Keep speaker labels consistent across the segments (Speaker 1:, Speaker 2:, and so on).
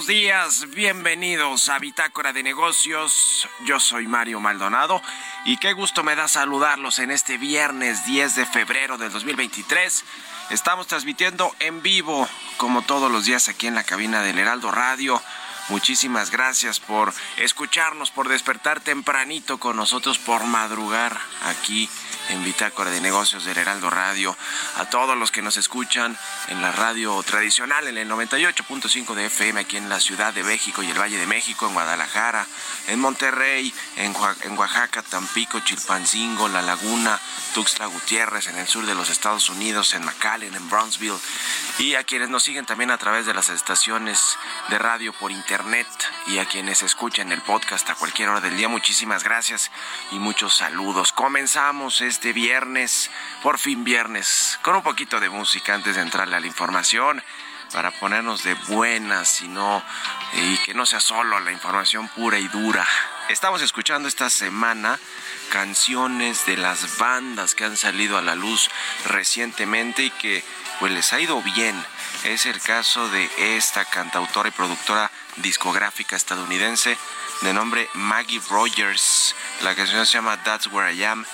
Speaker 1: Buenos días, bienvenidos a Bitácora de Negocios. Yo soy Mario Maldonado y qué gusto me da saludarlos en este viernes 10 de febrero del 2023. Estamos transmitiendo en vivo, como todos los días, aquí en la cabina del Heraldo Radio. Muchísimas gracias por escucharnos, por despertar tempranito con nosotros, por madrugar aquí en Bitácora de Negocios del Heraldo Radio, a todos los que nos escuchan en la radio tradicional, en el 98.5 de FM aquí en la Ciudad de México y el Valle de México, en Guadalajara, en Monterrey, en, Oaxaca, Tampico, Chilpancingo, La Laguna, Tuxtla Gutiérrez, en el sur de los Estados Unidos, en McAllen, en Brownsville, y a quienes nos siguen también a través de las estaciones de radio por internet y a quienes escuchan el podcast a cualquier hora del día. Muchísimas gracias y muchos saludos. Comenzamos este viernes, por fin viernes, con un poquito de música antes de entrarle a la información para ponernos de buenas y no que no sea solo la información pura y dura. Estamos escuchando esta semana canciones de las bandas que han salido a la luz recientemente y que pues les ha ido bien. Es el caso de esta cantautora y productora discográfica estadounidense de nombre Maggie Rogers. La canción se llama That's Where I Am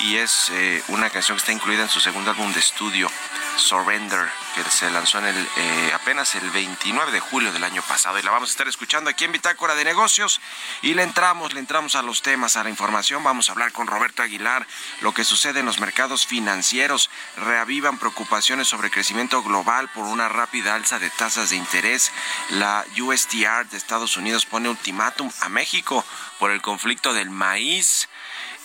Speaker 1: y es eh, una canción que está incluida en su segundo álbum de estudio, Surrender, que se lanzó en el, eh, apenas el 29 de julio del año pasado. Y la vamos a estar escuchando aquí en Bitácora de Negocios. Y le entramos, le entramos a los temas, a la información, vamos a hablar con Roberto Aguilar, lo que sucede en los mercados financieros, reavivan preocupaciones sobre crecimiento global por una rápida alza de tasas de interés, la USTR de Estados Unidos pone ultimátum a México por el conflicto del maíz,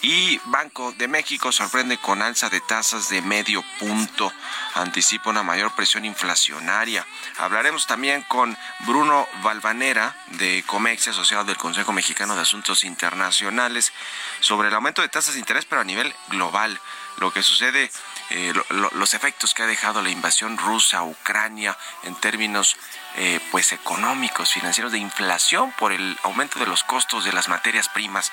Speaker 1: y Banco de México sorprende con alza de tasas de medio punto. Anticipa una mayor presión inflacionaria. Hablaremos también con Bruno Valvanera de COMEX, asociado del Consejo Mexicano de Asuntos Internacionales, sobre el aumento de tasas de interés, pero a nivel global. Lo que sucede eh, los efectos que ha dejado la invasión rusa a Ucrania en términos eh, pues económicos, financieros, de inflación por el aumento de los costos de las materias primas.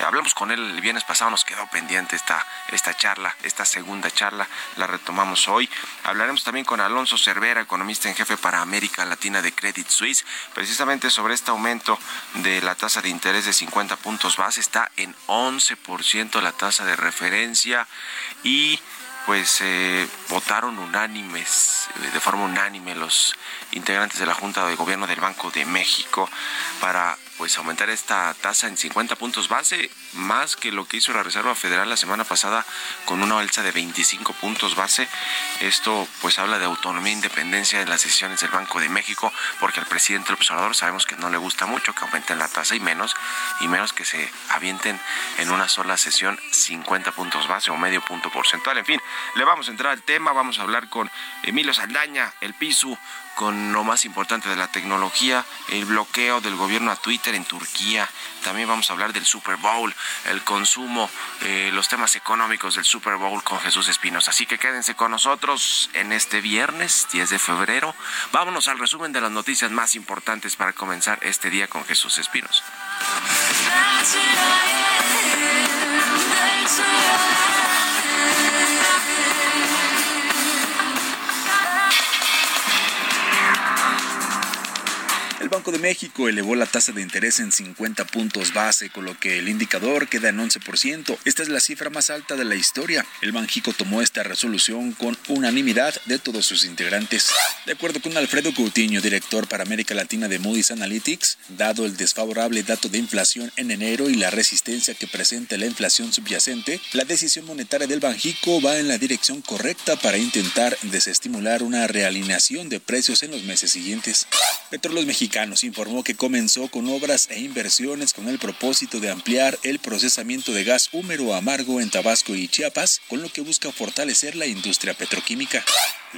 Speaker 1: Hablamos con él el viernes pasado, nos quedó pendiente esta, esta charla, esta segunda charla, la retomamos hoy. Hablaremos también con Alonso Cervera, economista en jefe para América Latina de Credit Suisse, precisamente sobre este aumento de la tasa de interés de 50 puntos base, está en 11% la tasa de referencia y pues eh, votaron unánimes, de forma unánime los integrantes de la Junta de Gobierno del Banco de México para pues aumentar esta tasa en 50 puntos base, más que lo que hizo la Reserva Federal la semana pasada con una alza de 25 puntos base. Esto pues habla de autonomía e independencia de las decisiones del Banco de México, porque al presidente del observador sabemos que no le gusta mucho que aumenten la tasa y menos, y menos que se avienten en una sola sesión 50 puntos base o medio punto porcentual. En fin, le vamos a entrar al tema, vamos a hablar con Emilio Saldaña, el PISU, con lo más importante de la tecnología, el bloqueo del gobierno a Twitter en Turquía. También vamos a hablar del Super Bowl, el consumo, eh, los temas económicos del Super Bowl con Jesús Espinos. Así que quédense con nosotros en este viernes 10 de febrero. Vámonos al resumen de las noticias más importantes para comenzar este día con Jesús Espinos.
Speaker 2: Banco de México elevó la tasa de interés en 50 puntos base, con lo que el indicador queda en 11%. Esta es la cifra más alta de la historia. El Banjico tomó esta resolución con unanimidad de todos sus integrantes. De acuerdo con Alfredo Coutinho, director para América Latina de Moody's Analytics, dado el desfavorable dato de inflación en enero y la resistencia que presenta la inflación subyacente, la decisión monetaria del Banjico va en la dirección correcta para intentar desestimular una realineación de precios en los meses siguientes. Petróleos Mexicanos nos informó que comenzó con obras e inversiones con el propósito de ampliar el procesamiento de gas húmero amargo en Tabasco y Chiapas, con lo que busca fortalecer la industria petroquímica.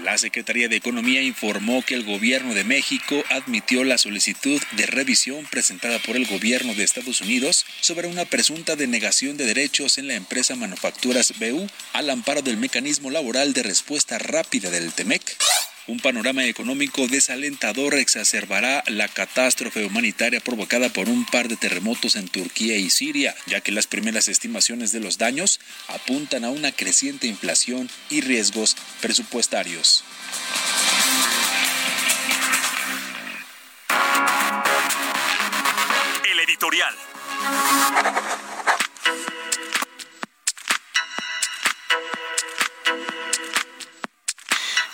Speaker 2: La Secretaría de Economía informó que el gobierno de México admitió la solicitud de revisión presentada por el gobierno de Estados Unidos sobre una presunta denegación de derechos en la empresa Manufacturas BU al amparo del mecanismo laboral de respuesta rápida del TEMEC. Un panorama económico desalentador exacerbará la catástrofe humanitaria provocada por un par de terremotos en Turquía y Siria, ya que las primeras estimaciones de los daños apuntan a una creciente inflación y riesgos presupuestarios.
Speaker 3: El editorial.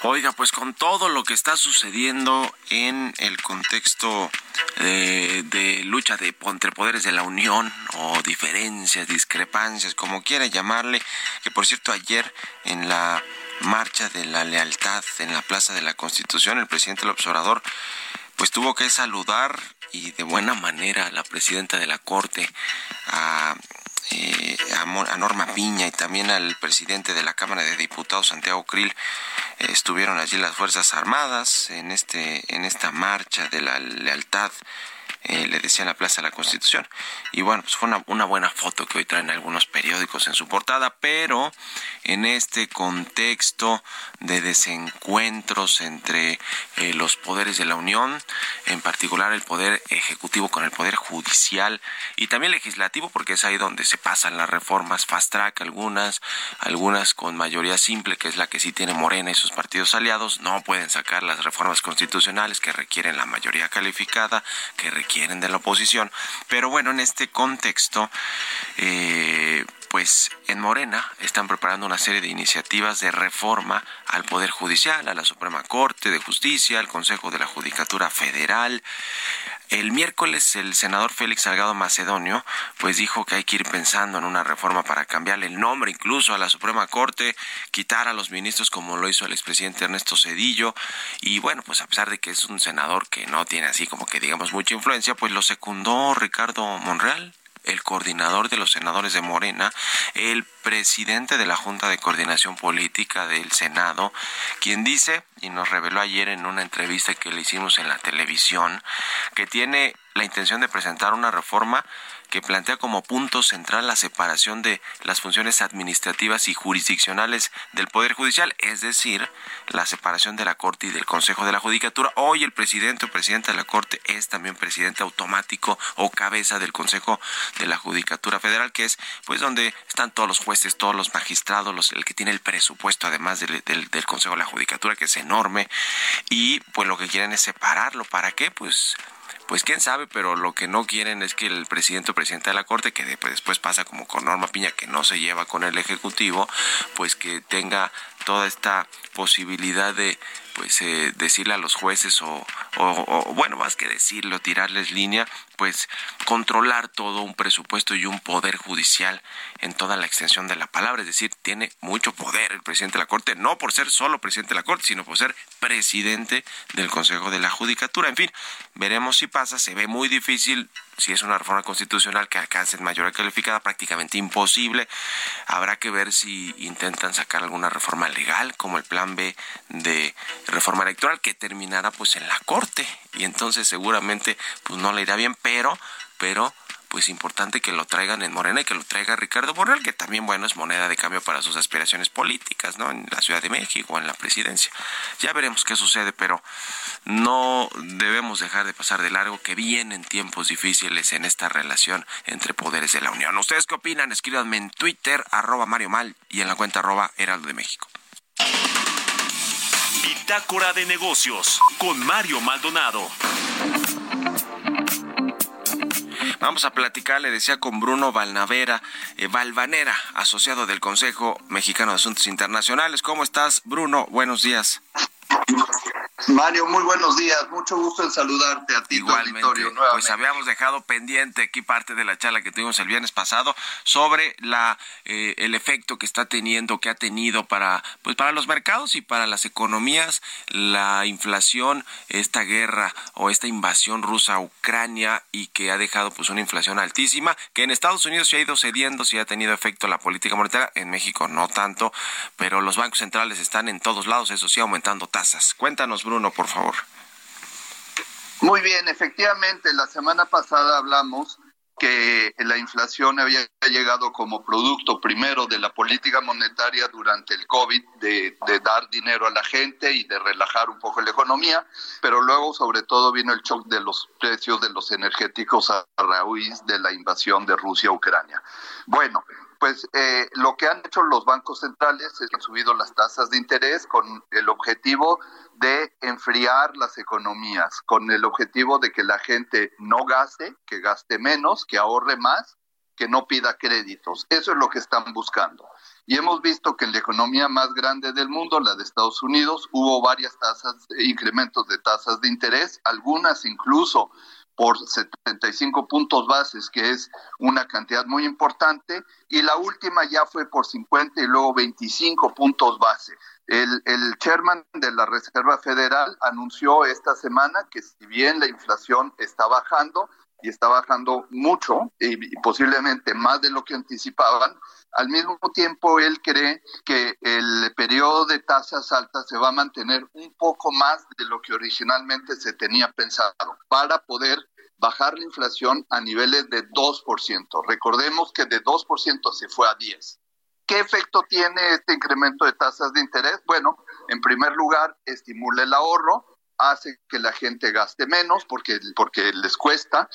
Speaker 1: Oiga, pues con todo lo que está sucediendo en el contexto de, lucha de entre poderes de la Unión o diferencias, discrepancias, como quiera llamarle, que por cierto ayer en la marcha de la lealtad en la Plaza de la Constitución, el presidente del observador pues tuvo que saludar y de buena manera a la presidenta de la Corte, a eh, a, Norma Piña y también al presidente de la Cámara de Diputados, Santiago Krill, eh, estuvieron allí las Fuerzas Armadas en, este, en esta marcha de la lealtad eh, le decían la Plaza de la Constitución. Y bueno, pues fue una, una, buena foto que hoy traen algunos periódicos en su portada, pero en este contexto de desencuentros entre eh, los poderes de la Unión, en particular el poder ejecutivo con el poder judicial y también legislativo, porque es ahí donde se pasan las reformas fast track, algunas, algunas con mayoría simple, que es la que sí tiene Morena y sus partidos aliados, no pueden sacar las reformas constitucionales que requieren la mayoría calificada, que requieren quieren de la oposición. Pero bueno, en este contexto, eh, pues en Morena están preparando una serie de iniciativas de reforma al Poder Judicial, a la Suprema Corte de Justicia, al Consejo de la Judicatura Federal. El miércoles el senador Félix Salgado Macedonio pues dijo que hay que ir pensando en una reforma para cambiarle el nombre incluso a la Suprema Corte, quitar a los ministros como lo hizo el expresidente Ernesto Cedillo. Y bueno, pues a pesar de que es un senador que no tiene así como que digamos mucha influencia, pues lo secundó Ricardo Monreal, el coordinador de los senadores de Morena, el presidente de la Junta de Coordinación Política del Senado, quien dice, y nos reveló ayer en una entrevista que le hicimos en la televisión, que tiene la intención de presentar una reforma que plantea como punto central la separación de las funciones administrativas y jurisdiccionales del Poder Judicial, es decir, la separación de la Corte y del Consejo de la Judicatura. Hoy el presidente o presidenta de la Corte es también presidente automático o cabeza del Consejo de la Judicatura Federal, que es pues donde están todos los jueces, todos los magistrados, los, el que tiene el presupuesto además del, del Consejo de la Judicatura, que es enorme, y pues lo que quieren es separarlo. ¿Para qué? Pues pues quién sabe, pero lo que no quieren es que el presidente o presidenta de la Corte, que después pasa como con Norma Piña, que no se lleva con el Ejecutivo, pues que tenga toda esta posibilidad de pues eh, decirle a los jueces o, o, bueno más que decirlo tirarles línea pues controlar todo un presupuesto y un poder judicial en toda la extensión de la palabra. Es decir tiene mucho poder el presidente de la corte no por ser solo presidente de la corte sino por ser presidente del consejo de la judicatura. En fin veremos si pasa se ve muy difícil si es una reforma constitucional que alcance mayoría calificada, prácticamente imposible. Habrá que ver si intentan sacar alguna reforma legal, como el plan B de reforma electoral, que terminará pues en la Corte. Y entonces seguramente pues no le irá bien, pero, pero pues importante que lo traigan en Morena y que lo traiga Ricardo Borrell, que también, bueno, es moneda de cambio para sus aspiraciones políticas, ¿no? En la Ciudad de México, en la presidencia. Ya veremos qué sucede, pero no debemos dejar de pasar de largo que vienen tiempos difíciles en esta relación entre poderes de la Unión. ¿Ustedes qué opinan? Escríbanme en Twitter, arroba Mario Mal, y en la cuenta arroba Heraldo de México.
Speaker 4: Bitácora de negocios con Mario Maldonado.
Speaker 1: Vamos a platicar, le decía, con Bruno Valnavera, eh, Valvanera, asociado del Consejo Mexicano de Asuntos Internacionales. ¿Cómo estás, Bruno? Buenos días.
Speaker 5: Mario, muy buenos días. Mucho gusto en saludarte a ti.
Speaker 1: Igualmente. Pues habíamos dejado pendiente aquí parte de la charla que tuvimos el viernes pasado sobre la eh, el efecto que está teniendo, que ha tenido para pues para los mercados y para las economías la inflación, esta guerra o esta invasión rusa a Ucrania y que ha dejado pues una inflación altísima, que en Estados Unidos se ha ido cediendo, sí ha tenido efecto la política monetaria, en México no tanto, pero los bancos centrales están en todos lados, eso sí aumentando tasas. Cuéntanos, Bruno, por favor.
Speaker 5: Muy bien, efectivamente, la semana pasada hablamos que la inflación había llegado como producto primero de la política monetaria durante el COVID, de, dar dinero a la gente y de relajar un poco la economía, pero luego sobre todo vino el shock de los precios de los energéticos a raíz de la invasión de Rusia a Ucrania. Bueno, pues eh, lo que han hecho los bancos centrales es que han subido las tasas de interés con el objetivo de enfriar las economías, con el objetivo de que la gente no gaste, que gaste menos, que ahorre más, que no pida créditos. Eso es lo que están buscando. Y hemos visto que en la economía más grande del mundo, la de Estados Unidos, hubo varias tasas, incrementos de tasas de interés, algunas incluso por 75 puntos bases, que es una cantidad muy importante, y la última ya fue por 50 y luego 25 puntos base. El, el chairman de la Reserva Federal anunció esta semana que si bien la inflación está bajando, y está bajando mucho y, posiblemente más de lo que anticipaban. Al mismo tiempo, él cree que el periodo de tasas altas se va a mantener un poco más de lo que originalmente se tenía pensado para poder bajar la inflación a niveles de 2%. Recordemos que de 2% se fue a 10. ¿Qué efecto tiene este incremento de tasas de interés? Bueno, en primer lugar, estimula el ahorro, hace que la gente gaste menos porque, porque les cuesta,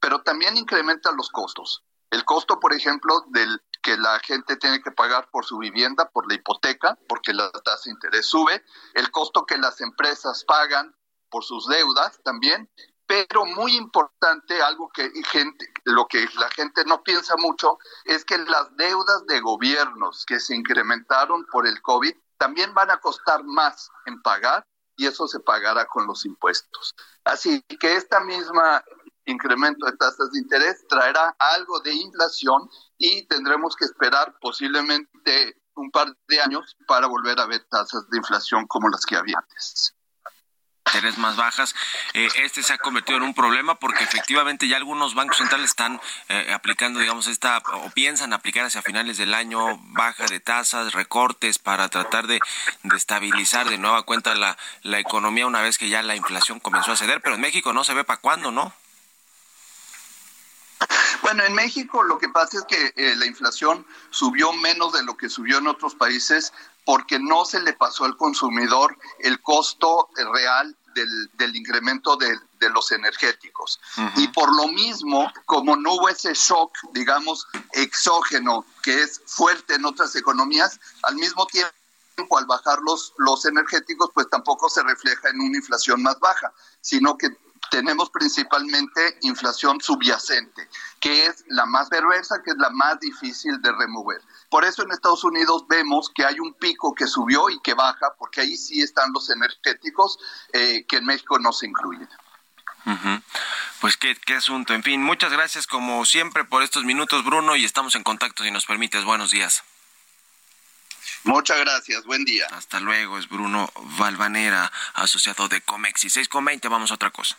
Speaker 5: pero también incrementa los costos. El costo, por ejemplo, del que la gente tiene que pagar por su vivienda, por la hipoteca, porque la tasa de interés sube, el costo que las empresas pagan por sus deudas también, pero muy importante, algo que gente, lo que la gente no piensa mucho, es que las deudas de gobiernos que se incrementaron por el COVID también van a costar más en pagar y eso se pagará con los impuestos. Así que esta misma incremento de tasas de interés traerá algo de inflación y tendremos que esperar posiblemente un par de años para volver a ver tasas de inflación como las que había antes
Speaker 1: interés más bajas. Eh, este se ha convertido en un problema porque efectivamente ya algunos bancos centrales están eh, aplicando, digamos, esta o piensan aplicar hacia finales del año baja de tasas, recortes para tratar de, estabilizar de nueva cuenta la, la economía una vez que ya la inflación comenzó a ceder. Pero en México no se ve para cuándo, ¿no?
Speaker 5: Bueno, en México lo que pasa es que eh, la inflación subió menos de lo que subió en otros países porque no se le pasó al consumidor el costo real del, incremento de, los energéticos. Y por lo mismo, como no hubo ese shock, digamos, exógeno, que es fuerte en otras economías, al mismo tiempo al bajar los, los energéticos, pues tampoco se refleja en una inflación más baja, sino que tenemos principalmente inflación subyacente, que es la más perversa, que es la más difícil de remover. Por eso en Estados Unidos vemos que hay un pico que subió y que baja, porque ahí sí están los energéticos eh, que en México no se incluyen.
Speaker 1: Pues qué, qué asunto. En fin, muchas gracias como siempre por estos minutos, Bruno, y estamos en contacto si nos permites. Buenos días.
Speaker 5: Muchas gracias, buen día.
Speaker 1: Hasta luego, es Bruno Valvanera, asociado de Comexi. 6 con 20, vamos a otra cosa.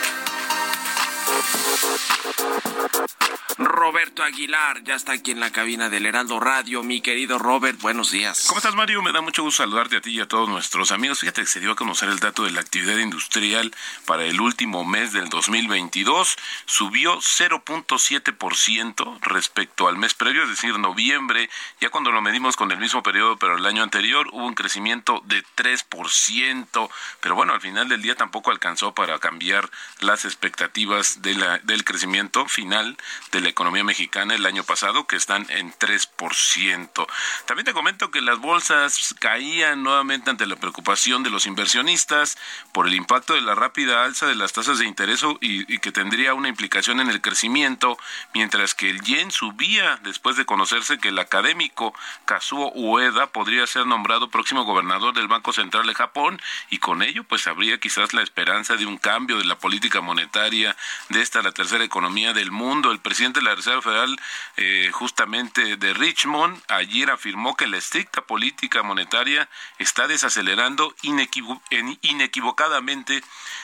Speaker 1: Roberto Aguilar ya está aquí en la cabina del Heraldo Radio. Mi querido Robert, buenos días.
Speaker 6: ¿Cómo estás, Mario? Me da mucho gusto saludarte a ti y a todos nuestros amigos. Fíjate que se dio a conocer el dato de la actividad industrial para el último mes del 2022. Subió 0.7% respecto al mes previo, es decir, noviembre. Ya cuando lo medimos con el mismo periodo, pero el año anterior, hubo un crecimiento de 3%. Pero bueno, al final del día tampoco alcanzó para cambiar las expectativas de la, del crecimiento final de la economía mexicana el año pasado, que están en 3%. También te comento que las bolsas caían nuevamente ante la preocupación de los inversionistas por el impacto de la rápida alza de las tasas de interés y, y que tendría una implicación en el crecimiento, mientras que el yen subía después de conocerse que el académico Kazuo Ueda podría ser nombrado próximo gobernador del Banco Central de Japón y con ello pues habría quizás la esperanza de un cambio de la política monetaria de esta la tercera economía del mundo. El presidente de la Reserva Federal, eh, justamente de Richmond, ayer afirmó que la estricta política monetaria está desacelerando inequivocadamente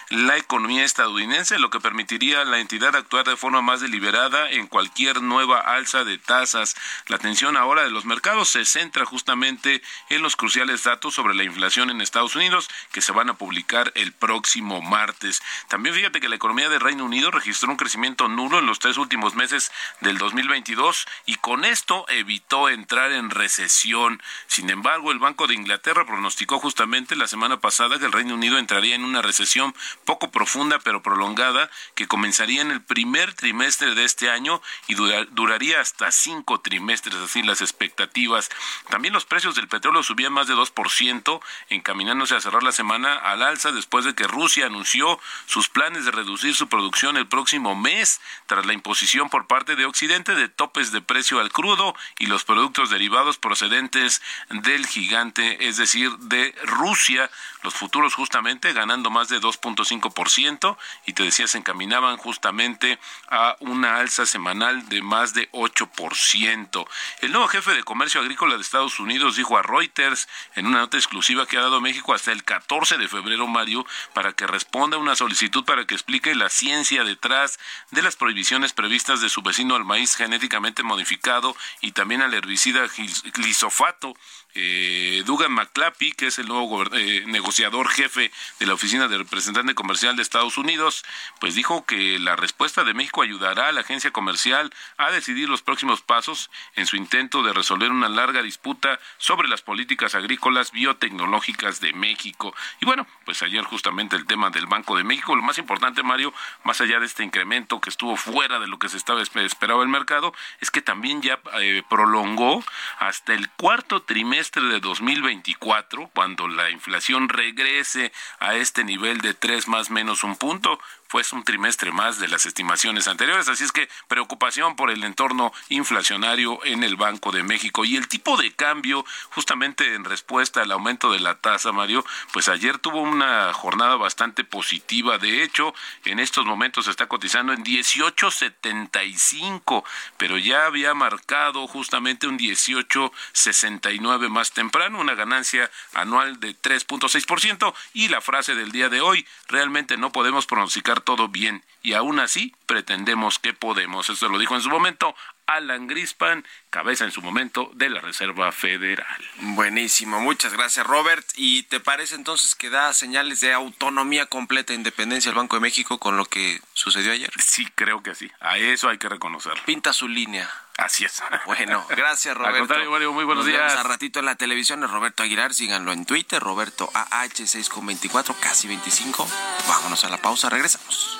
Speaker 6: la economía estadounidense, lo que permitiría a la entidad actuar de forma más deliberada en cualquier nueva alza de tasas. La atención ahora de los mercados se centra justamente en los cruciales datos sobre la inflación en Estados Unidos que se van a publicar el próximo martes. También fíjate que la economía del Reino Unido registró un crecimiento nulo en los tres últimos meses del 2022 y con esto evitó entrar en recesión. Sin embargo, el Banco de Inglaterra pronosticó justamente la semana pasada que el Reino Unido entraría en una recesión poco profunda pero prolongada que comenzaría en el primer trimestre de este año y duraría hasta cinco trimestres, así las expectativas. También los precios del petróleo subían más de 2%, encaminándose a cerrar la semana al alza después de que Rusia anunció sus planes de reducir su producción el próximo mes tras la imposición por parte de Occidente de topes de precio al crudo y los productos derivados procedentes del gigante, es decir, de Rusia, los futuros justamente ganando más de 2.5% y te decía se encaminaban justamente a una alza semanal de más de 8%. El nuevo jefe de comercio agrícola de Estados Unidos dijo a Reuters en una nota exclusiva que ha dado México hasta el 14 de febrero, Mario, para que responda a una solicitud para que explique la ciencia detrás de las prohibiciones previstas de su vecino al maíz genéticamente modificado y también al herbicida glisofato eh, Dugan McClappy, que es el nuevo eh, negociador jefe de la Oficina de Representante Comercial de Estados Unidos, pues dijo que la respuesta de México ayudará a la agencia comercial a decidir los próximos pasos en su intento de resolver una larga disputa sobre las políticas agrícolas biotecnológicas de México. Y bueno, pues ayer justamente el tema del Banco de México, lo más importante, Mario, más allá de este incremento que estuvo fuera de lo que se estaba esperaba el mercado, es que también ya eh, prolongó hasta el cuarto trimestre de 2024, cuando la inflación regrese a este nivel de 3 más menos un punto, fue un trimestre más de las estimaciones anteriores, así es que preocupación por el entorno inflacionario en el Banco de México. Y el tipo de cambio, justamente en respuesta al aumento de la tasa, Mario, pues ayer tuvo una jornada bastante positiva, de hecho, en estos momentos está cotizando en 18.75, pero ya había marcado justamente un 18.69 más temprano, una ganancia anual de 3.6% y la frase del día de hoy, realmente no podemos pronosticar todo bien y aún así pretendemos que podemos. Eso lo dijo en su momento Alan Grispan, cabeza en su momento de la Reserva Federal.
Speaker 1: Buenísimo, muchas gracias Robert. ¿Y te parece entonces que da señales de autonomía completa e independencia el Banco de México con lo que sucedió ayer?
Speaker 6: Sí, creo que sí. A eso hay que reconocerlo.
Speaker 1: Pinta su línea.
Speaker 6: Así es.
Speaker 1: Bueno, gracias Roberto.
Speaker 6: Mario, muy buenos días.
Speaker 1: a ratito en la televisión es Roberto Aguilar, síganlo en Twitter, Roberto AH6 con 24, casi 25. Vámonos a la pausa, regresamos.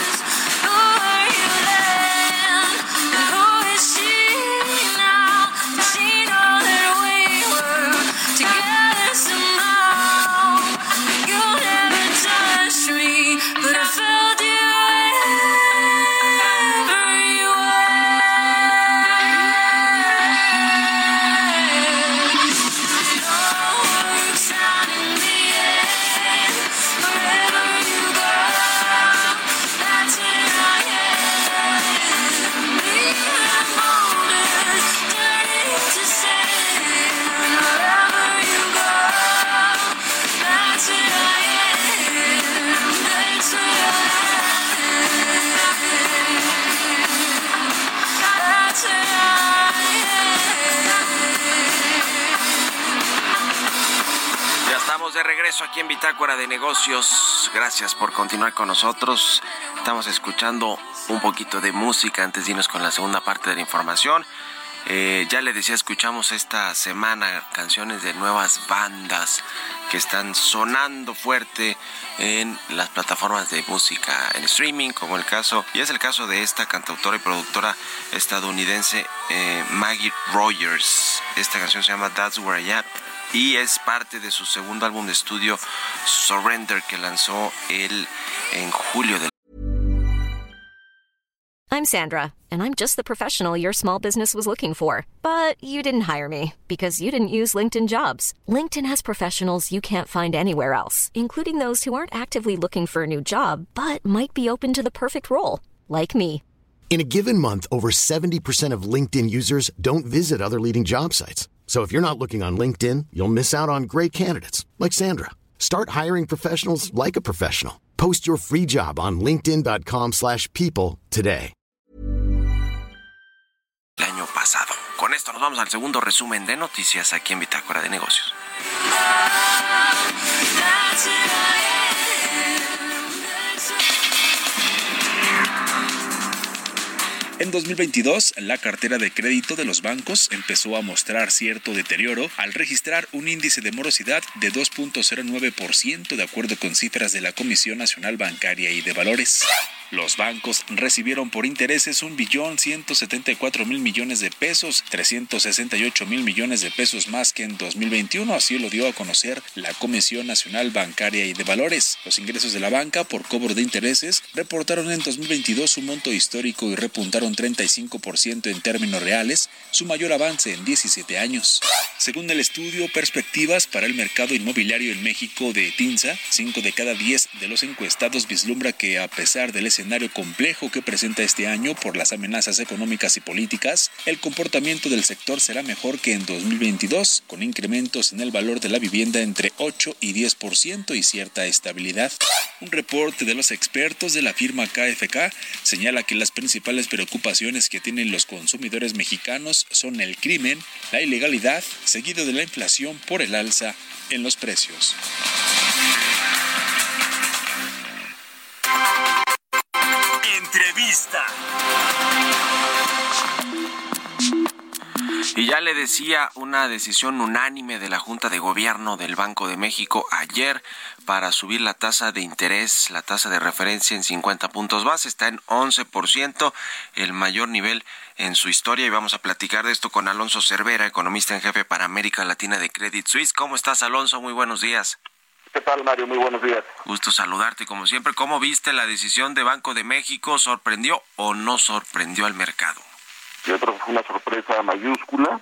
Speaker 1: Negocios. Gracias por continuar con nosotros. Estamos escuchando un poquito de música antes de irnos con la segunda parte de la información. Eh, ya le decía, escuchamos esta semana canciones de nuevas bandas que están sonando fuerte en las plataformas de música en streaming, como el caso, y es el caso de esta cantautora y productora estadounidense eh, Maggie Rogers. Esta canción se llama That's Where I Am y es parte de su segundo álbum de estudio Surrender que lanzó él en julio del
Speaker 7: I'm Sandra, and I'm just the professional your small business was looking for. But you didn't hire me because you didn't use LinkedIn jobs. LinkedIn has professionals you can't find anywhere else, including those who aren't actively looking for a new job but might be open to the perfect role, like me.
Speaker 8: In a given month, over 70% of LinkedIn users don't visit other leading job sites. So if you're not looking on LinkedIn, you'll miss out on great candidates like Sandra. Start hiring professionals like a professional. Post your free job on linkedin.com/people today.
Speaker 1: El año pasado. Con esto nos vamos al segundo resumen de noticias aquí en Bitácora de Negocios.
Speaker 2: En 2022, la cartera de crédito de los bancos empezó a mostrar cierto deterioro al registrar un índice de morosidad de 2.09% de acuerdo con cifras de la Comisión Nacional Bancaria y de Valores. Los bancos recibieron por intereses un billón 174 mil millones de pesos, 368 mil millones de pesos más que en 2021, así lo dio a conocer la Comisión Nacional Bancaria y de Valores. Los ingresos de la banca por cobro de intereses reportaron en 2022 un monto histórico y repuntaron 35% en términos reales, su mayor avance en 17 años. Según el estudio Perspectivas para el Mercado Inmobiliario en México de TINSA, 5 de cada 10 de los encuestados vislumbra que a pesar del escenario complejo que presenta este año por las amenazas económicas y políticas, el comportamiento del sector será mejor que en 2022, con incrementos en el valor de la vivienda entre 8 y 10% y cierta estabilidad. Un reporte de los expertos de la firma KFK señala que las principales preocupaciones que tienen los consumidores mexicanos son el crimen, la ilegalidad, seguido de la inflación por el alza en los precios.
Speaker 1: Y ya le decía una decisión unánime de la Junta de Gobierno del Banco de México ayer para subir la tasa de interés, la tasa de referencia en 50 puntos base, está en 11%, el mayor nivel en su historia y vamos a platicar de esto con Alonso Cervera, economista en jefe para América Latina de Credit Suisse. ¿Cómo estás, Alonso? Muy buenos días.
Speaker 9: ¿Qué tal, Mario? Muy buenos días.
Speaker 1: Gusto saludarte como siempre. ¿Cómo viste la decisión de Banco de México? ¿Sorprendió o no sorprendió al mercado?
Speaker 9: Yo creo que fue una sorpresa mayúscula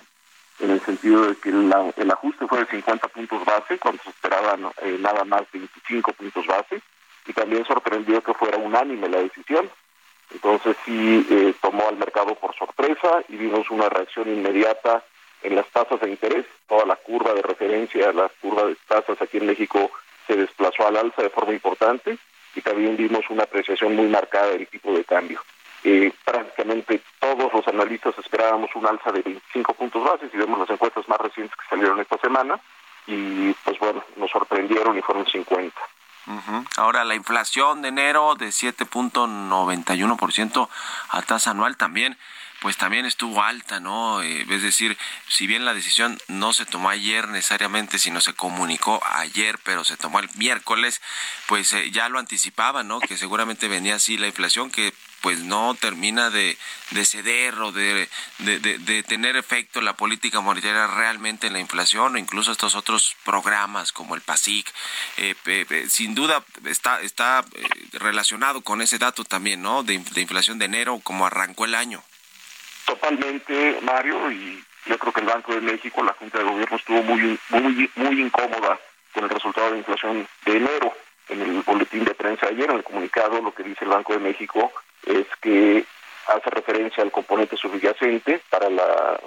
Speaker 9: en el sentido de que la, el ajuste fue de 50 puntos base cuando se esperaban eh, nada más 25 puntos base y también sorprendió que fuera unánime la decisión. Entonces sí eh, tomó al mercado por sorpresa y vimos una reacción inmediata en las tasas de interés. Toda la curva de referencia, la curva de tasas aquí en México se desplazó al alza de forma importante y también vimos una apreciación muy marcada del tipo de cambio. Eh, prácticamente todos los analistas esperábamos un alza de 25 puntos bases y vemos las encuestas más recientes que salieron esta semana y pues bueno, nos sorprendieron y fueron 50.
Speaker 1: Ahora la inflación de enero de 7.91% a tasa anual también pues también estuvo alta, ¿no? Eh, es decir, si bien la decisión no se tomó ayer necesariamente, sino se comunicó ayer, pero se tomó el miércoles, pues eh, ya lo anticipaba, ¿no? Que seguramente venía así la inflación, que pues no termina de, de ceder o de, de, tener efecto la política monetaria realmente en la inflación o incluso estos otros programas como el PASIC. Eh, sin duda está, está relacionado con ese dato también, ¿no? De, de inflación de enero, como arrancó el año.
Speaker 9: Totalmente, Mario, y yo creo que el Banco de México, la Junta de Gobierno estuvo muy, muy, muy incómoda con el resultado de inflación de enero. En el boletín de prensa ayer, en el comunicado, lo que dice el Banco de México es que hace referencia al componente subyacente para la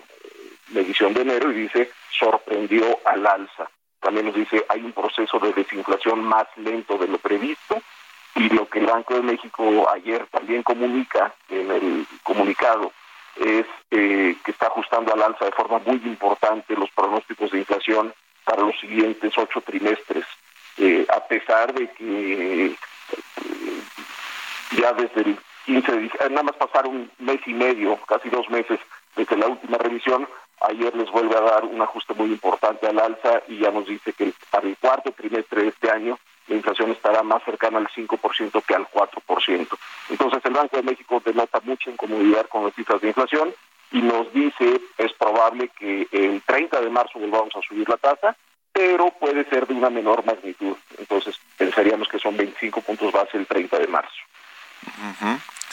Speaker 9: medición de enero y dice sorprendió al alza. También nos dice hay un proceso de desinflación más lento de lo previsto y lo que el Banco de México ayer también comunica en el comunicado es eh, que está ajustando al alza de forma muy importante los pronósticos de inflación para los siguientes ocho trimestres, eh, a pesar de que eh, ya desde el 15 de diciembre, nada más pasaron un mes y medio, casi dos meses desde la última revisión, ayer les vuelve a dar un ajuste muy importante al alza y ya nos dice que para el cuarto trimestre de este año la inflación estará más cercana al 5% que al 4%. Entonces el Banco de México denota mucha incomodidad con las cifras de inflación y nos dice es probable que el 30 de marzo volvamos a subir la tasa, pero puede ser de una menor magnitud. Entonces pensaríamos que son 25 puntos base el 30 de marzo.
Speaker 1: Sí,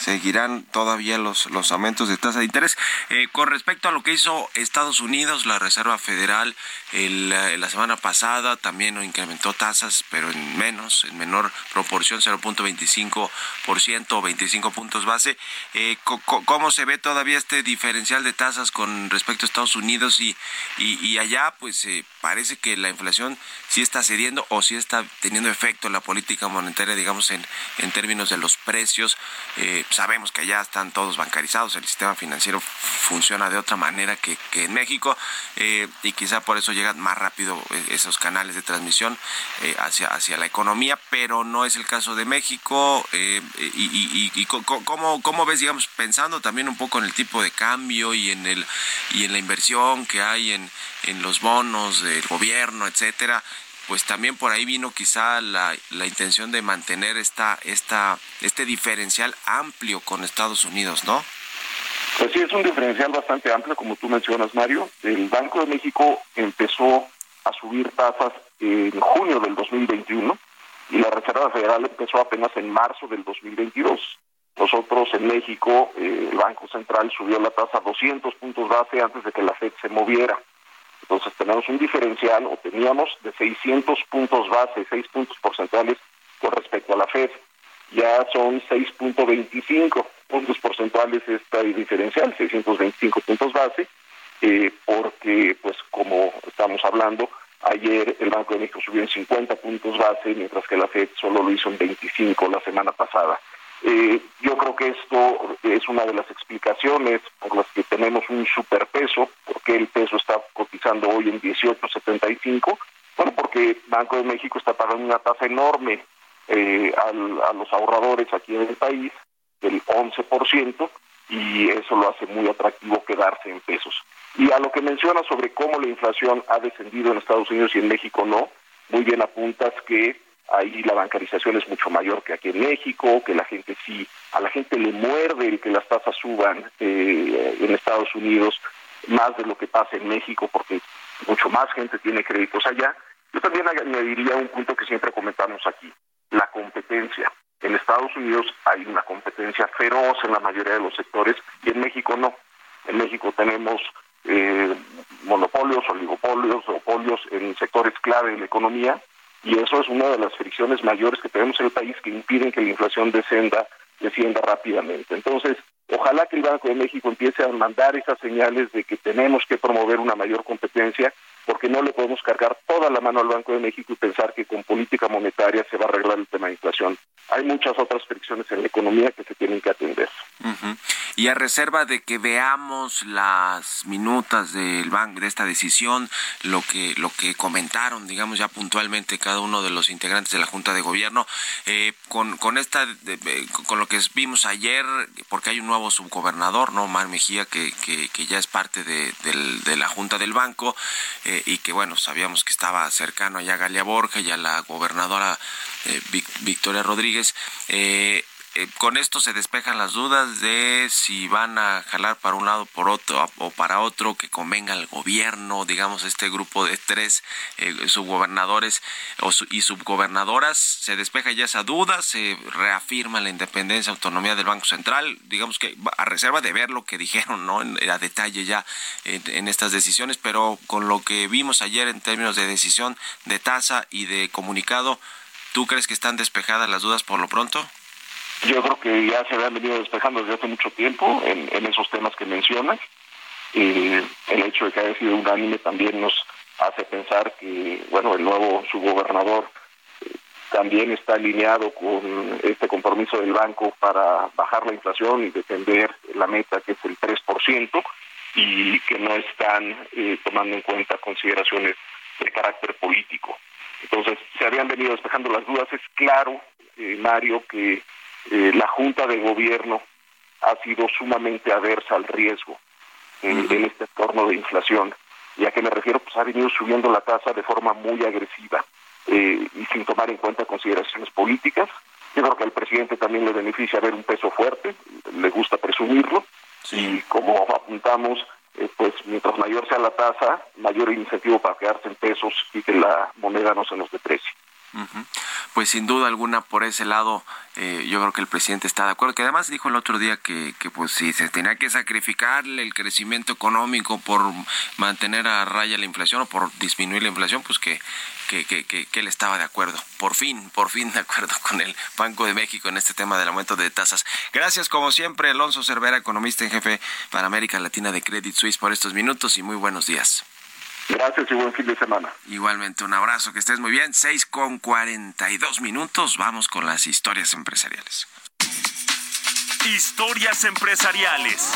Speaker 1: seguirán todavía los, los aumentos de tasa de interés. Eh, con respecto a lo que hizo Estados Unidos, la Reserva Federal la semana pasada también incrementó tasas, pero en menos, en menor proporción, 0.25% o 25 puntos base. Eh, ¿Cómo se ve todavía este diferencial de tasas con respecto a Estados Unidos y, y, allá? Pues eh, parece que la inflación sí está cediendo o sí está teniendo efecto en la política monetaria, digamos, en, en términos de los precios. Eh, sabemos que allá están todos bancarizados, el sistema financiero funciona de otra manera que, en México eh, y quizá por eso llegan más rápido eh, esos canales de transmisión hacia, hacia la economía, pero no es el caso de México. y, y, y ¿cómo, ¿cómo ves, digamos, pensando también un poco en el tipo de cambio y en, el, y en la inversión que hay en, en los bonos del gobierno, etcétera? Pues también por ahí vino quizá la, la intención de mantener esta, esta, este diferencial amplio con Estados Unidos, ¿no?
Speaker 9: Pues sí, es un diferencial bastante amplio, como tú mencionas, Mario. El Banco de México empezó a subir tasas en junio del 2021 y la Reserva Federal empezó apenas en marzo del 2022. Nosotros en México, eh, el Banco Central subió la tasa a 200 puntos base antes de que la FED se moviera. Entonces tenemos un diferencial, o teníamos, de 600 puntos base, 6 puntos porcentuales con respecto a la FED. Ya son 6.25 puntos porcentuales esta diferencial, 625 puntos base, eh, porque, pues como estamos hablando, ayer el Banco de México subió en 50 puntos base, mientras que la FED solo lo hizo en 25 la semana pasada. Eh, yo creo que esto es una de las explicaciones por las que tenemos un superpeso, porque el peso está cotizando hoy en 18.75. Bueno, porque Banco de México está pagando una tasa enorme eh, a los ahorradores aquí en el país, del 11%, y eso lo hace muy atractivo quedarse en pesos. Y a lo que menciona sobre cómo la inflación ha descendido en Estados Unidos y en México no, muy bien apuntas que ahí la bancarización es mucho mayor que aquí en México, que la gente sí, a la gente le muerde el que las tasas suban eh, en Estados Unidos más de lo que pasa en México, porque mucho más gente tiene créditos allá. Yo también añadiría un punto que siempre comentamos aquí, la competencia. En Estados Unidos hay una competencia feroz en la mayoría de los sectores y en México no. En México tenemos eh, monopolios, oligopolios, polios en sectores clave de la economía y eso es una de las fricciones mayores que tenemos en el país que impiden que la inflación descenda, descienda rápidamente. Entonces, ojalá que el Banco de México empiece a mandar esas señales de que tenemos que promover una mayor competencia, porque no le podemos cargar toda la mano al Banco de México y pensar que con política monetaria se va a arreglar el tema de inflación. Hay muchas otras fricciones en la economía que se tienen que atender.
Speaker 1: Y a reserva de que veamos las minutas del banco de esta decisión, lo que lo que comentaron, digamos ya puntualmente cada uno de los integrantes de la Junta de Gobierno, eh, con con esta con lo que vimos ayer, porque hay un nuevo subgobernador, no Mar Mejía, que, que, ya es parte de, la Junta del Banco eh, y que bueno sabíamos que estaba cercano allá a Galia Borja y a la gobernadora eh, Victoria Rodríguez. Eh, eh, con esto se despejan las dudas de si van a jalar para un lado por otro o para otro que convenga al gobierno, digamos este grupo de tres eh, subgobernadores y subgobernadoras, se despeja ya esa duda, se reafirma la independencia, autonomía del Banco Central, digamos que a reserva de ver lo que dijeron, ¿no? En, a detalle ya en estas decisiones, pero con lo que vimos ayer en términos de decisión de tasa y de comunicado, ¿tú crees que están despejadas las dudas por lo pronto?
Speaker 9: Yo creo que ya se habían venido despejando desde hace mucho tiempo en, esos temas que mencionas. y el hecho de que haya sido unánime también nos hace pensar que, bueno, el nuevo subgobernador eh, también está alineado con este compromiso del banco para bajar la inflación y defender la meta que es el 3% y que no están eh, tomando en cuenta consideraciones de carácter político. Entonces, se habían venido despejando las dudas. Es claro, eh, Mario, que eh, la Junta de Gobierno ha sido sumamente aversa al riesgo en, este entorno de inflación. ¿Y a qué me refiero? Pues ha venido subiendo la tasa de forma muy agresiva eh, y sin tomar en cuenta consideraciones políticas. Yo creo que al presidente también le beneficia ver un peso fuerte, le gusta presumirlo, y como apuntamos, eh, pues mientras mayor sea la tasa, mayor incentivo para quedarse en pesos y que la moneda no se nos deprecie.
Speaker 1: Pues sin duda alguna por ese lado eh, yo creo que el presidente está de acuerdo, que además dijo el otro día que, que pues si se tenía que sacrificar el crecimiento económico por mantener a raya la inflación o por disminuir la inflación, pues que, que, que, que, él estaba de acuerdo, por fin, por fin de acuerdo con el Banco de México en este tema del aumento de tasas. Gracias como siempre, Alonso Cervera, economista en jefe para América Latina de Credit Suisse por estos minutos y muy buenos días.
Speaker 9: Gracias y buen fin de semana.
Speaker 1: Igualmente, un abrazo, que estés muy bien. 6 con 42 minutos, vamos con las historias empresariales.
Speaker 4: Historias empresariales.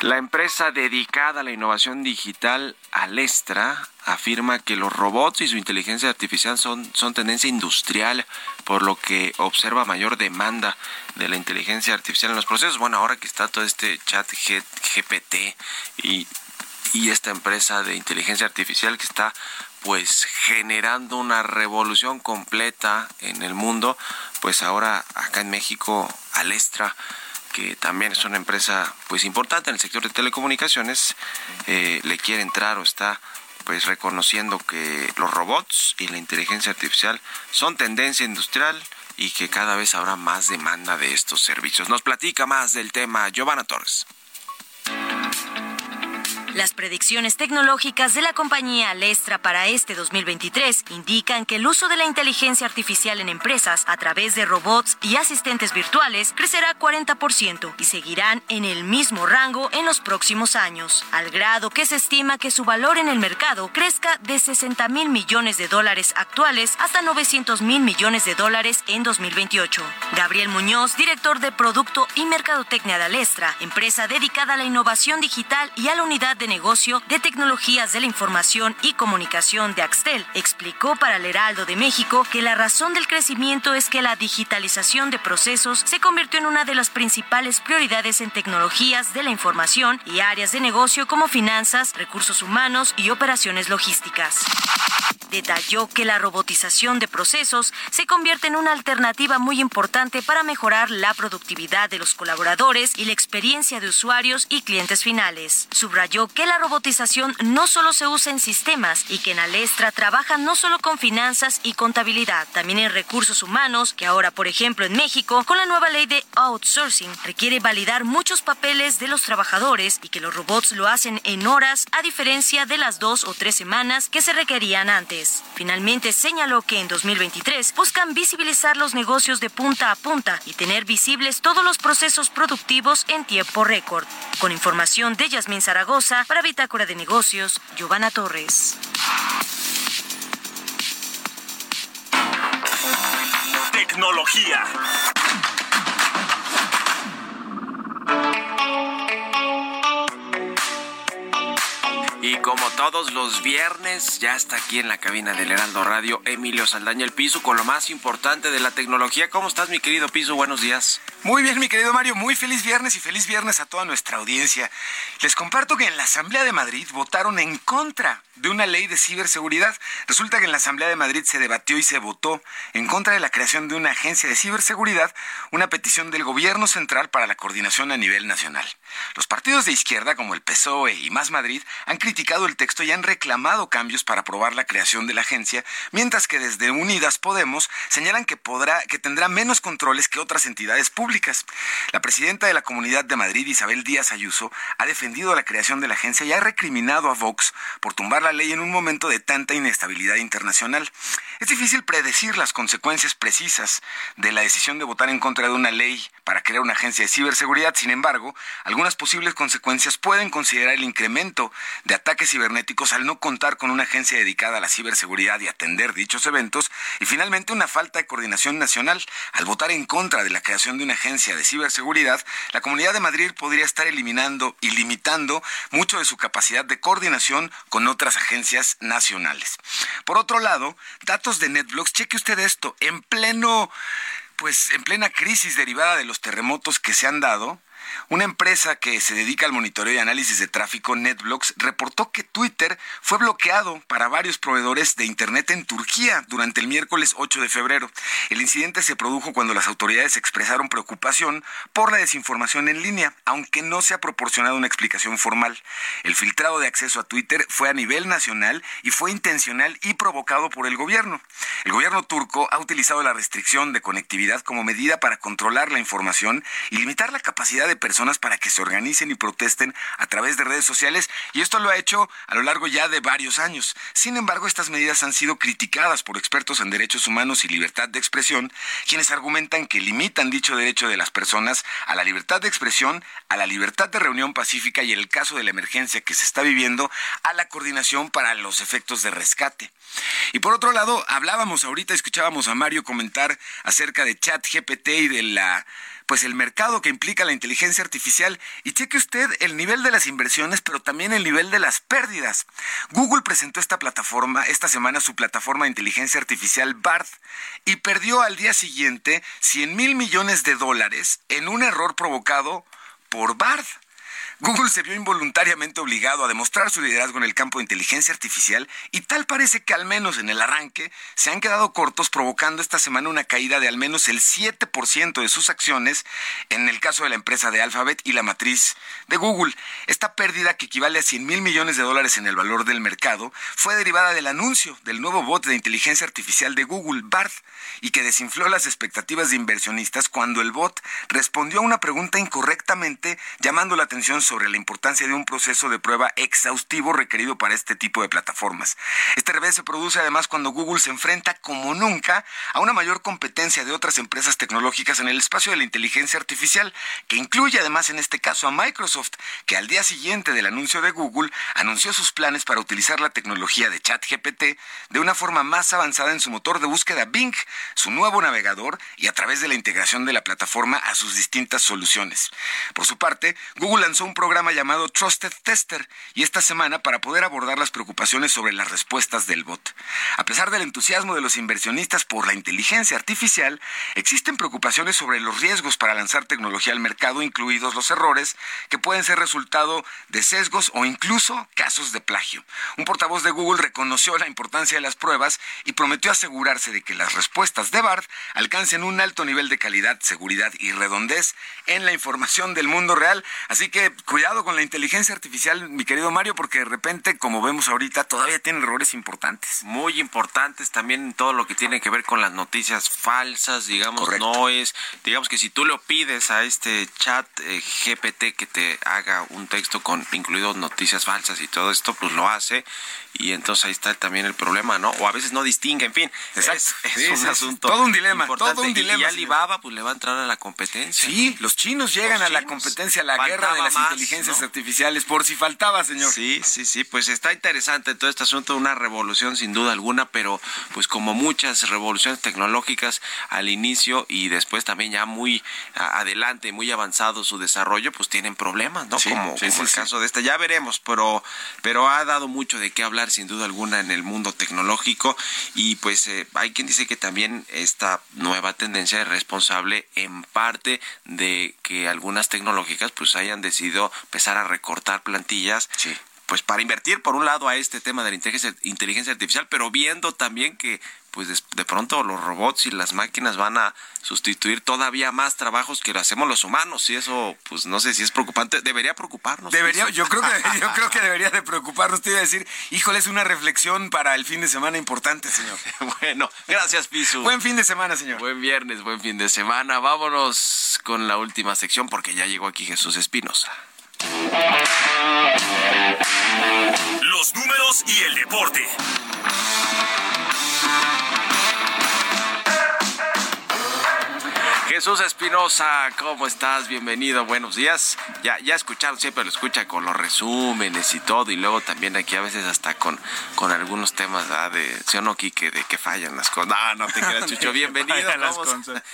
Speaker 1: La empresa dedicada a la innovación digital Alestra afirma que los robots y su inteligencia artificial son, son tendencia industrial, por lo que observa mayor demanda de la inteligencia artificial en los procesos. Bueno, ahora que está todo este chat GPT y, y esta empresa de inteligencia artificial que está pues generando una revolución completa en el mundo, pues ahora acá en México Alestra que también es una empresa pues importante en el sector de telecomunicaciones, eh, le quiere entrar o está pues reconociendo que los robots y la inteligencia artificial son tendencia industrial y que cada vez habrá más demanda de estos servicios. Nos platica más del tema Giovanna Torres.
Speaker 10: Las predicciones tecnológicas de la compañía Alestra para este 2023 indican que el uso de la inteligencia artificial en empresas a través de robots y asistentes virtuales crecerá 40% y seguirán en el mismo rango en los próximos años, al grado que se estima que su valor en el mercado crezca de 60 mil millones de dólares actuales hasta 900 mil millones de dólares en 2028. Gabriel Muñoz, director de Producto y Mercadotecnia de Alestra, empresa dedicada a la innovación digital y a la unidad de negocio de tecnologías de la información y comunicación de Axtel, explicó para el Heraldo de México que la razón del crecimiento es que la digitalización de procesos se convirtió en una de las principales prioridades en tecnologías de la información y áreas de negocio como finanzas, recursos humanos y operaciones logísticas. Detalló que la robotización de procesos se convierte en una alternativa muy importante para mejorar la productividad de los colaboradores y la experiencia de usuarios y clientes finales. Subrayó que la robotización no solo se usa en sistemas y que en Alestra trabaja no solo con finanzas y contabilidad, también en recursos humanos, que ahora, por ejemplo, en México, con la nueva ley de outsourcing, requiere validar muchos papeles de los trabajadores y que los robots lo hacen en horas, a diferencia de las dos o tres semanas que se requerían antes. Finalmente señaló que en 2023 buscan visibilizar los negocios de punta a punta y tener visibles todos los procesos productivos en tiempo récord. Con información de Yasmín Zaragoza para Bitácora de Negocios, Giovanna Torres.
Speaker 4: Tecnología.
Speaker 1: Y como todos los viernes, ya está aquí en la cabina del Heraldo Radio Emilio Saldaña el Piso con lo más importante de la tecnología. ¿Cómo estás, mi querido Piso? Buenos días.
Speaker 11: Muy bien, mi querido Mario. Muy feliz viernes y feliz viernes a toda nuestra audiencia. Les comparto que en la Asamblea de Madrid votaron en contra de una ley de ciberseguridad. Resulta que en la Asamblea de Madrid se debatió y se votó en contra de la creación de una agencia de ciberseguridad, una petición del gobierno central para la coordinación a nivel nacional. Los partidos de izquierda, como el PSOE y Más Madrid, han criticado el texto y han reclamado cambios para aprobar la creación de la agencia, mientras que desde Unidas Podemos señalan que podrá, que tendrá menos controles que otras entidades públicas. La presidenta de la Comunidad de Madrid, Isabel Díaz Ayuso, ha defendido la creación de la agencia y ha recriminado a Vox por tumbar la ley en un momento de tanta inestabilidad internacional. Es difícil predecir las consecuencias precisas de la decisión de votar en contra de una ley para crear una agencia de ciberseguridad. Sin embargo, algunas posibles consecuencias pueden considerar el incremento de ataques cibernéticos al no contar con una agencia dedicada a la ciberseguridad y atender dichos eventos, y finalmente una falta de coordinación nacional. Al votar en contra de la creación de una agencia de ciberseguridad, la Comunidad de Madrid podría estar eliminando y limitando mucho de su capacidad de coordinación con otras agencias nacionales. Por otro lado, datos de NetBlocks, cheque usted esto, en pleno pues en plena crisis derivada de los terremotos que se han dado, una empresa que se dedica al monitoreo y análisis de tráfico, NetBlocks, reportó que Twitter fue bloqueado para varios proveedores de Internet en Turquía durante el miércoles 8 de febrero. El incidente se produjo cuando las autoridades expresaron preocupación por la desinformación en línea, aunque no se ha proporcionado una explicación formal. El filtrado de acceso a Twitter fue a nivel nacional y fue intencional y provocado por el gobierno. El gobierno turco ha utilizado la restricción de conectividad como medida para controlar la información y limitar la capacidad de personas para que se organicen y protesten a través de redes sociales y esto lo ha hecho a lo largo ya de varios años. Sin embargo, estas medidas han sido criticadas por expertos en derechos humanos y libertad de expresión, quienes argumentan que limitan dicho derecho de las personas a la libertad de expresión, a la libertad de reunión pacífica y en el caso de la emergencia que se está viviendo, a la coordinación para los efectos de rescate. Y por otro lado, hablábamos ahorita, escuchábamos a Mario comentar acerca de ChatGPT y de la pues el mercado que implica la inteligencia artificial y cheque usted el nivel de las inversiones, pero también el nivel de las pérdidas. Google presentó esta plataforma, esta semana su plataforma de inteligencia artificial BARD y perdió al día siguiente 100 mil millones de dólares en un error provocado por BARD. Google se vio involuntariamente obligado a demostrar su liderazgo en el campo de inteligencia artificial y tal parece que al menos en el arranque se han quedado cortos provocando esta semana una caída de al menos el 7% de sus acciones en el caso de la empresa de Alphabet y la matriz de Google. Esta pérdida que equivale a 100 mil millones de dólares en el valor del mercado fue derivada del anuncio del nuevo bot de inteligencia artificial de Google, BARD, y que desinfló las expectativas de inversionistas cuando el bot respondió a una pregunta incorrectamente llamando la atención sobre la importancia de un proceso de prueba exhaustivo requerido para este tipo de plataformas. Este revés se produce además cuando Google se enfrenta como nunca a una mayor competencia de otras empresas tecnológicas en el espacio de la inteligencia artificial, que incluye además en este caso a Microsoft, que al día siguiente del anuncio de Google anunció sus planes para utilizar la tecnología de ChatGPT de una forma más avanzada en su motor de búsqueda Bing, su nuevo navegador y a través de la integración de la plataforma a sus distintas soluciones. Por su parte, Google lanzó un programa llamado Trusted Tester y esta semana para poder abordar las preocupaciones sobre las respuestas del bot. A pesar del entusiasmo de los inversionistas por la inteligencia artificial, existen preocupaciones sobre los riesgos para lanzar tecnología al mercado, incluidos los errores que ser resultado de sesgos o incluso casos de plagio. Un portavoz de Google reconoció la importancia de las pruebas y prometió asegurarse de que las respuestas de BART alcancen un alto nivel de calidad, seguridad y redondez en la información del mundo real. Así que cuidado con la inteligencia artificial, mi querido Mario, porque de repente, como vemos ahorita, todavía tiene errores importantes.
Speaker 1: Muy importantes también todo lo que tiene que ver con las noticias falsas, digamos, no es, digamos que si tú lo pides a este chat eh, GPT que te haga un texto con incluidos noticias falsas y todo esto, pues lo hace y entonces ahí está también el problema, ¿no? O a veces no distingue, en fin. Es, un asunto.
Speaker 11: Todo un dilema, todo un dilema.
Speaker 1: Y Alibaba pues le va a entrar a la competencia.
Speaker 11: Sí, los chinos llegan a la competencia, a la guerra de las inteligencias artificiales, por si faltaba, señor.
Speaker 1: Sí, sí, sí, pues está interesante todo este asunto, una revolución sin duda alguna, pero pues como muchas revoluciones tecnológicas al inicio y después también ya muy adelante, muy avanzado su desarrollo, pues tienen problemas, ¿no? como, el caso de esta. Ya veremos, pero, pero ha dado mucho de qué hablar sin duda alguna en el mundo tecnológico y pues eh, hay quien dice que también esta nueva tendencia es responsable en parte de que algunas tecnológicas pues hayan decidido empezar a recortar plantillas pues para invertir por un lado a este tema de la inteligencia, inteligencia artificial, pero viendo también que pues de, pronto los robots y las máquinas van a sustituir todavía más trabajos que lo hacemos los humanos y eso pues no sé si es preocupante. Debería preocuparnos
Speaker 11: debería yo creo que yo creo que debería de preocuparnos te iba a decir híjole es una reflexión para el fin de semana importante señor.
Speaker 1: Bueno gracias Pisu.
Speaker 11: Buen fin de semana señor.
Speaker 1: Buen viernes buen fin de semana. Vámonos con la última sección porque ya llegó aquí Jesús Espinosa
Speaker 4: los números y el deporte
Speaker 1: Jesús Espinosa, ¿cómo estás? Bienvenido, buenos días. Ya, ya escucharon, siempre lo escucha con los resúmenes y todo, y luego también aquí a veces hasta con, con algunos temas de, ¿sí o no, Quique? De que fallan las cosas. No, no te quedas, Chucho, bienvenido. fallan, las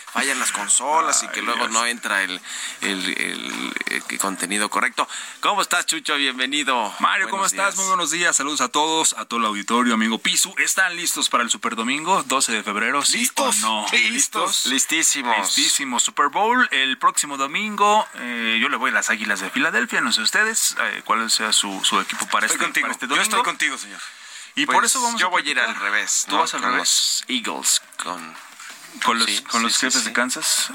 Speaker 1: fallan las consolas y que luego no entra el, el, contenido correcto. ¿Cómo estás, Chucho? Bienvenido.
Speaker 2: Mario, ¿cómo estás? Muy buenos días, saludos a todos, a todo el auditorio, amigo Pisu. ¿Están listos para el Super Domingo, 12 de febrero?
Speaker 11: ¿Listos?
Speaker 2: no?
Speaker 1: ¿Listos? Listísimos
Speaker 2: rapidísimo. Super Bowl el próximo domingo. Eh, yo le voy a las Águilas de Filadelfia. No sé ustedes eh, cuál sea su, su equipo para este, para este domingo.
Speaker 11: Yo estoy contigo, señor.
Speaker 2: Y
Speaker 1: Pues
Speaker 2: por eso vamos
Speaker 1: yo
Speaker 2: a
Speaker 1: voy a ir al revés.
Speaker 2: ¿Tú
Speaker 1: ¿no?
Speaker 2: vas al revés?
Speaker 1: los Eagles, con
Speaker 2: con los,
Speaker 1: Sí,
Speaker 2: con los
Speaker 1: sí,
Speaker 2: jefes
Speaker 1: sí.
Speaker 2: de Kansas.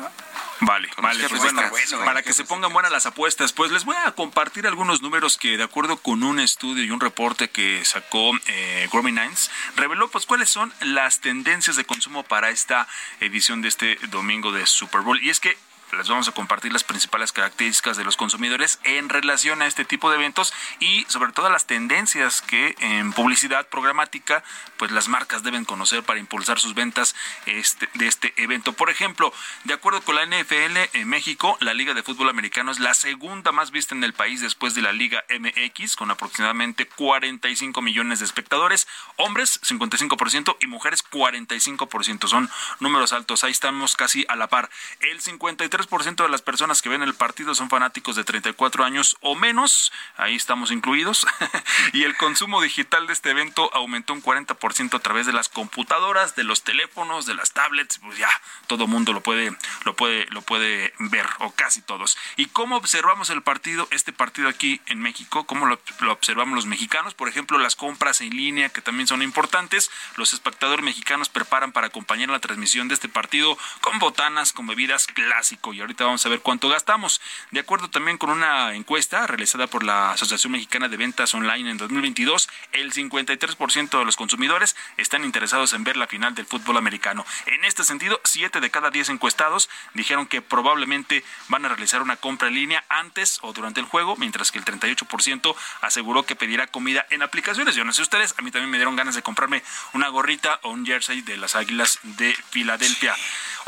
Speaker 2: Vale,
Speaker 1: Con
Speaker 2: vale, pues bueno, para que se pongan buenas las apuestas, pues les voy a compartir algunos números que de acuerdo con un estudio y un reporte que sacó eh, Nines, reveló pues cuáles son las tendencias de consumo para esta edición de este domingo de Super Bowl. Y es que les vamos a compartir las principales características de los consumidores en relación a este tipo de eventos y sobre todo las tendencias que en publicidad programática pues las marcas deben conocer para impulsar sus ventas este, de este evento. Por ejemplo, de acuerdo con la NFL en México, la Liga de Fútbol Americano es la segunda más vista en el país después de la Liga MX con aproximadamente 45 millones de espectadores, hombres 55% y mujeres 45%. Son números altos, ahí estamos casi a la par. El 53% de las personas que ven el partido son fanáticos de 34 años o menos, ahí estamos incluidos. y el consumo digital de este evento aumentó un 40% a través de las computadoras, de los teléfonos, de las tablets, pues ya todo mundo lo puede lo puede lo puede ver o casi todos. ¿Y cómo observamos el partido, este partido aquí en México? ¿Cómo lo, lo observamos los mexicanos? Por ejemplo, las compras en línea que también son importantes. Los espectadores mexicanos preparan para acompañar la transmisión de este partido con botanas, con bebidas y ahorita vamos a ver cuánto gastamos. De acuerdo también con una encuesta realizada por la Asociación Mexicana de Ventas Online en 2022, el 53% de los consumidores están interesados en ver la final del fútbol americano. En este sentido, 7 de cada 10 encuestados dijeron que probablemente van a realizar una compra en línea antes o durante el juego, mientras que el 38% aseguró que pedirá comida en aplicaciones. Yo no sé ustedes, a mí también me dieron ganas de comprarme una gorrita o un jersey de las Águilas de Filadelfia.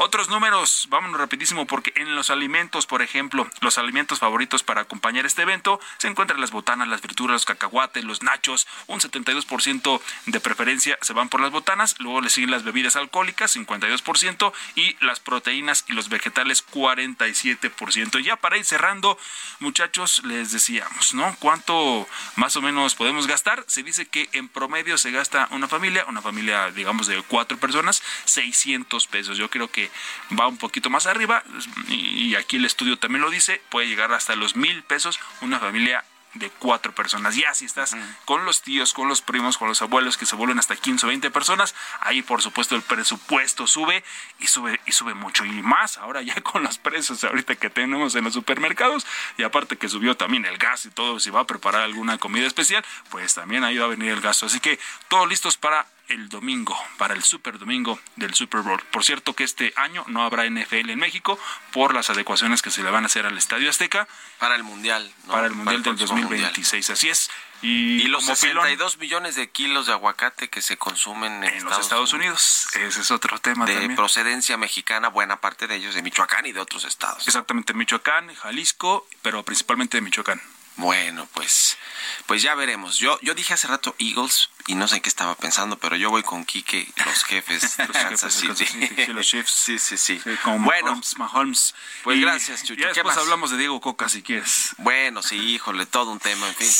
Speaker 2: Otros números, vámonos rapidísimo porque en los alimentos, por ejemplo, los alimentos favoritos para acompañar este evento se encuentran las botanas, las frituras, los cacahuates, los nachos, un 72% de preferencia se van por las botanas, luego le siguen las bebidas alcohólicas, 52%, y las proteínas y los vegetales, 47%. Ya para ir cerrando, muchachos, les decíamos, ¿no? ¿Cuánto más o menos podemos gastar? Se dice que en promedio se gasta una familia, una familia, digamos, de cuatro personas, 600 pesos. Yo creo que va un poquito más arriba, y aquí el estudio también lo dice, puede llegar hasta los mil pesos una familia de cuatro personas. Ya si estás con los tíos, con los primos, con los abuelos que se vuelven hasta 15 o 20 personas, ahí por supuesto el presupuesto sube y sube y sube mucho y más ahora ya con los precios ahorita que tenemos en los supermercados y aparte que subió también el gas y todo, si va a preparar alguna comida especial, pues también ahí va a venir el gasto. Así que todos listos para el domingo, para el super domingo del Super Bowl. Por cierto que este año no habrá NFL en México por las adecuaciones que se le van a hacer al Estadio Azteca
Speaker 1: para el Mundial. ¿no?
Speaker 2: para el Mundial del
Speaker 1: próximo
Speaker 2: 2026. Así es. Y,
Speaker 1: Y los
Speaker 2: como pilón
Speaker 1: 62 millones de kilos de aguacate que se consumen en,
Speaker 2: en los Estados Unidos. Ese es otro tema
Speaker 1: de
Speaker 2: también.
Speaker 1: procedencia mexicana, buena parte de ellos de Michoacán y de otros estados.
Speaker 2: Exactamente, Michoacán, Jalisco, pero principalmente de Michoacán.
Speaker 1: Bueno, pues, pues ya veremos. Yo, yo dije hace rato Eagles y no sé en qué estaba pensando, pero yo voy con Quique, los jefes
Speaker 2: Los
Speaker 1: Kansas City.
Speaker 2: Los Chiefs.
Speaker 1: Sí, sí, sí.
Speaker 2: Sí, con
Speaker 1: bueno,
Speaker 2: Mahomes, Mahomes.
Speaker 1: Pues
Speaker 2: Y
Speaker 1: gracias, Chucho.
Speaker 2: Ya
Speaker 1: ¿Qué
Speaker 2: después
Speaker 1: más?
Speaker 2: hablamos de Diego Coca si quieres.
Speaker 1: Bueno, sí, híjole, todo un tema, en fin.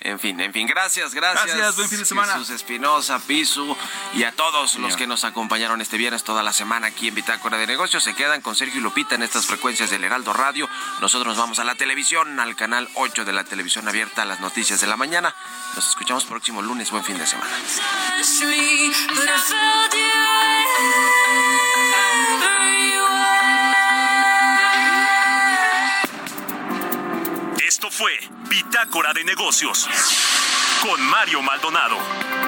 Speaker 1: En fin, en fin, gracias, gracias.
Speaker 2: Gracias, buen fin de semana.
Speaker 1: Jesús Espinosa, Pisu y a todos los que nos acompañaron este viernes toda la semana aquí en Bitácora de Negocios. Se quedan con Sergio y Lupita en estas frecuencias del Heraldo Radio. Nosotros nos vamos a la televisión, al canal 8 de la televisión abierta, a las noticias de la mañana. Nos escuchamos próximo lunes. Buen fin de semana.
Speaker 4: Esto fue Bitácora de Negocios con Mario Maldonado.